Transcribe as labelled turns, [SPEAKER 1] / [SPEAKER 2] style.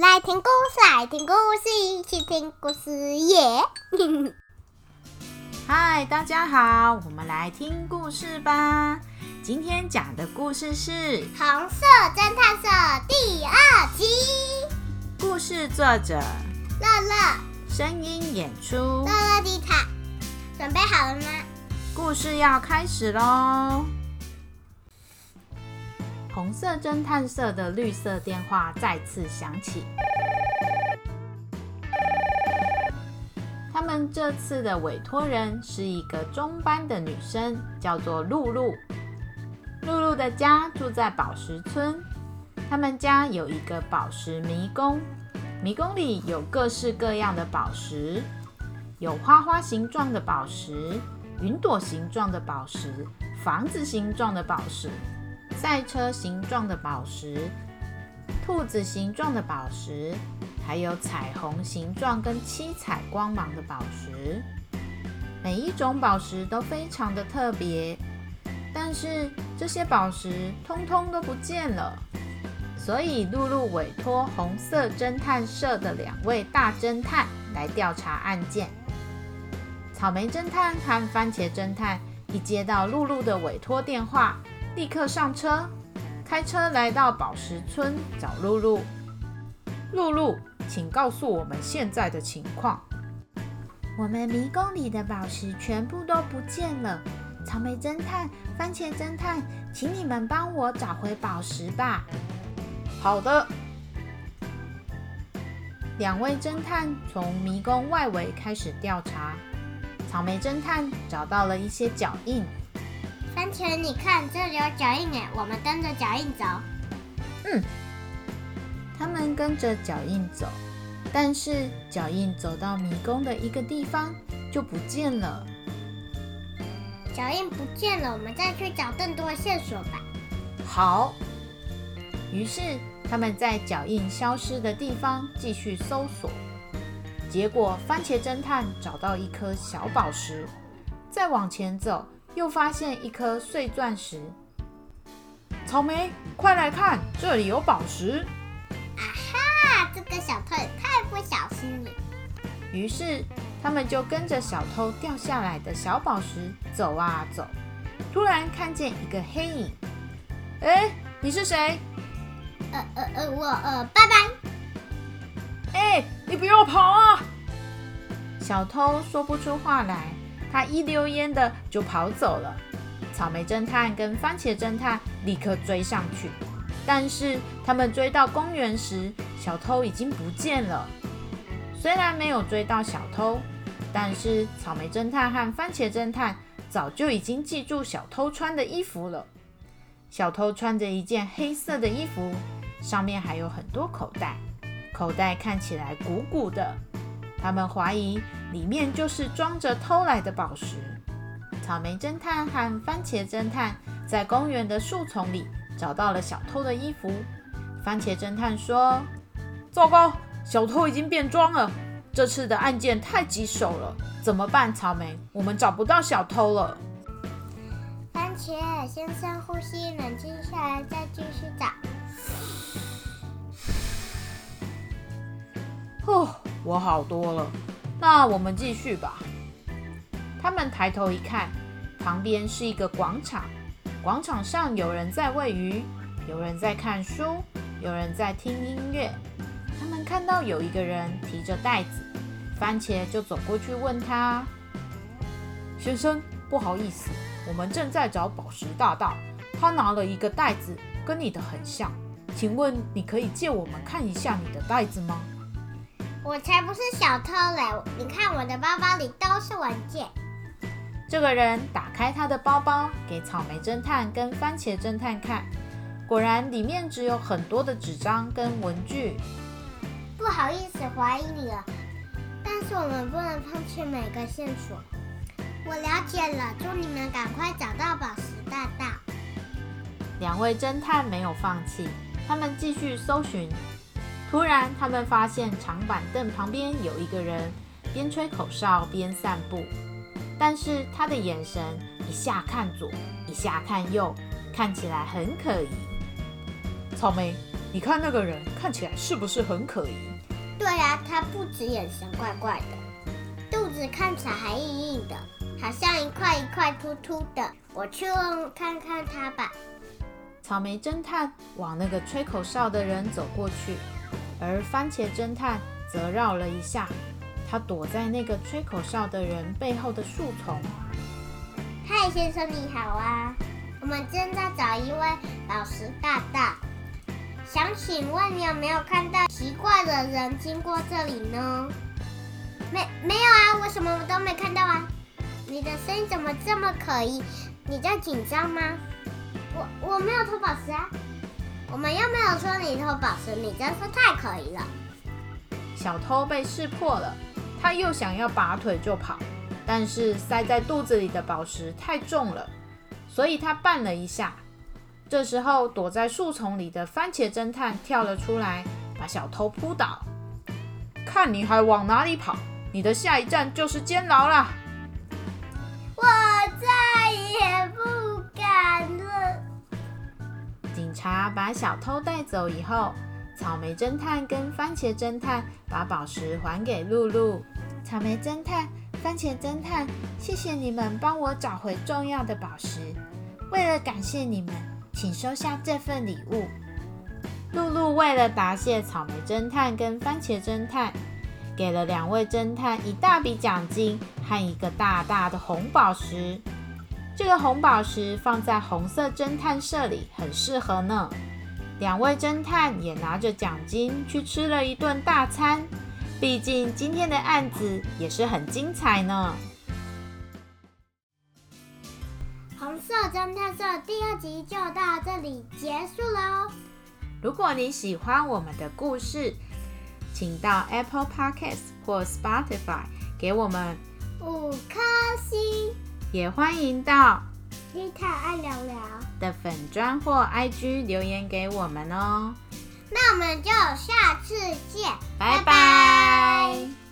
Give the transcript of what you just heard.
[SPEAKER 1] 来听故事，来听故事，一起听故事耶！
[SPEAKER 2] 嗨，大家好，我们来听故事吧。今天讲的故事是《
[SPEAKER 1] 红色侦探社》第二集。
[SPEAKER 2] 故事作者
[SPEAKER 1] 乐乐，
[SPEAKER 2] 声音演出
[SPEAKER 1] 乐乐迪卡，准备好了吗？
[SPEAKER 2] 故事要开始喽！红色侦探社的绿色电话再次响起。他们这次的委托人是一个中班的女生，叫做露露。露露的家住在宝石村，他们家有一个宝石迷宫，迷宫里有各式各样的宝石，有花花形状的宝石。云朵形状的宝石，房子形状的宝石，赛车形状的宝石，兔子形状的宝石，还有彩虹形状跟七彩光芒的宝石。每一种宝石都非常的特别，但是这些宝石通通都不见了。所以露露委托红色侦探社的两位大侦探来调查案件。草莓侦探和番茄侦探一接到露露的委托电话，立刻上车，开车来到宝石村找露露。露露，请告诉我们现在的情况。
[SPEAKER 3] 我们迷宫里的宝石全部都不见了。草莓侦探、番茄侦探，请你们帮我找回宝石吧。
[SPEAKER 2] 好的。两位侦探从迷宫外围开始调查。草莓侦探找到了一些脚印。
[SPEAKER 1] 番茄，你看，这里有脚印哎，我们跟着脚印走。
[SPEAKER 2] 嗯，他们跟着脚印走，但是脚印走到迷宫的一个地方就不见了。
[SPEAKER 1] 脚印不见了，我们再去找更多的线索吧。
[SPEAKER 2] 好。于是他们在脚印消失的地方继续搜索。结果，番茄侦探找到一颗小宝石，再往前走，又发现一颗碎钻石。草莓，快来看，这里有宝石！
[SPEAKER 1] 啊哈，这个小偷也太不小心了。
[SPEAKER 2] 于是，他们就跟着小偷掉下来的小宝石走啊走，突然看见一个黑影。哎，你是谁？
[SPEAKER 1] 呃呃呃，我呃，拜拜。
[SPEAKER 2] 哎，你不要跑啊！小偷说不出话来，他一溜烟的就跑走了。草莓侦探跟番茄侦探立刻追上去，但是他们追到公园时，小偷已经不见了。虽然没有追到小偷，但是草莓侦探和番茄侦探早就已经记住小偷穿的衣服了。小偷穿着一件黑色的衣服，上面还有很多口袋。口袋看起来鼓鼓的，他们怀疑里面就是装着偷来的宝石。草莓侦探和番茄侦探在公园的树丛里找到了小偷的衣服。番茄侦探说：“糟糕，小偷已经变装了，这次的案件太棘手了，怎么办？”草莓，我们找不到小偷了。
[SPEAKER 1] 番茄先深呼吸，冷静下来，再继
[SPEAKER 2] 我好多了。那我们继续吧。他们抬头一看，旁边是一个广场。广场上有人在喂鱼，有人在看书，有人在听音乐。他们看到有一个人提着袋子，番茄就走过去问他：“先生，不好意思，我们正在找宝石大盗，他拿了一个袋子，跟你的很像。请问你可以借我们看一下你的袋子吗？”
[SPEAKER 1] 我才不是小偷嘞！你看我的包包里都是文件。
[SPEAKER 2] 这个人打开他的包包，给草莓侦探跟番茄侦探看，果然里面只有很多的纸张跟文具。
[SPEAKER 1] 不好意思怀疑你了，但是我们不能放弃每个线索。我了解了，祝你们赶快找到宝石大道。
[SPEAKER 2] 两位侦探没有放弃，他们继续搜寻。突然，他们发现长板凳旁边有一个人，边吹口哨边散步。但是他的眼神一下看左，一下看右，看起来很可疑。草莓，你看那个人看起来是不是很可疑？
[SPEAKER 1] 对呀、他不止眼神怪怪的，肚子看起来还硬硬的，好像一块一块凸凸的。我去问看看他吧。
[SPEAKER 2] 草莓侦探往那个吹口哨的人走过去，而番茄侦探则绕了一下，他躲在那个吹口哨的人背后的树丛。
[SPEAKER 1] 嗨，先生你好啊，我们正在找一位宝石大大，想请问你有没有看到奇怪的人经过这里呢？没没有啊，我什么我都没看到啊。你的声音怎么这么可疑？你在紧张吗？我我没有偷宝石啊，我们又没有说你偷宝石，你真是太可疑了。
[SPEAKER 2] 小偷被识破了，他又想要拔腿就跑，但是塞在肚子里的宝石太重了，所以他绊了一下。这时候，躲在树丛里的番茄侦探跳了出来，把小偷扑倒。看你还往哪里跑！你的下一站就是监牢啦！
[SPEAKER 1] 我再也不
[SPEAKER 2] 警察把小偷带走以后，草莓侦探跟番茄侦探把宝石还给露露。
[SPEAKER 3] 草莓侦探、番茄侦探，谢谢你们帮我找回重要的宝石。为了感谢你们，请收下这份礼物。
[SPEAKER 2] 露露为了答谢草莓侦探跟番茄侦探，给了两位侦探一大笔奖金和一个大大的红宝石。这个红宝石放在红色侦探社里很适合呢。两位侦探也拿着奖金去吃了一顿大餐，毕竟今天的案子也是很精彩呢。
[SPEAKER 1] 红色侦探社第二集就到这里结束喽。
[SPEAKER 2] 如果你喜欢我们的故事，请到 Apple Podcast 或 Spotify 给我们，
[SPEAKER 1] 五颗星，
[SPEAKER 2] 也欢迎到
[SPEAKER 1] 樱桃爱聊聊。
[SPEAKER 2] 的粉专或 ig 留言给我们哦。
[SPEAKER 1] 那我们就下次见
[SPEAKER 2] 拜拜。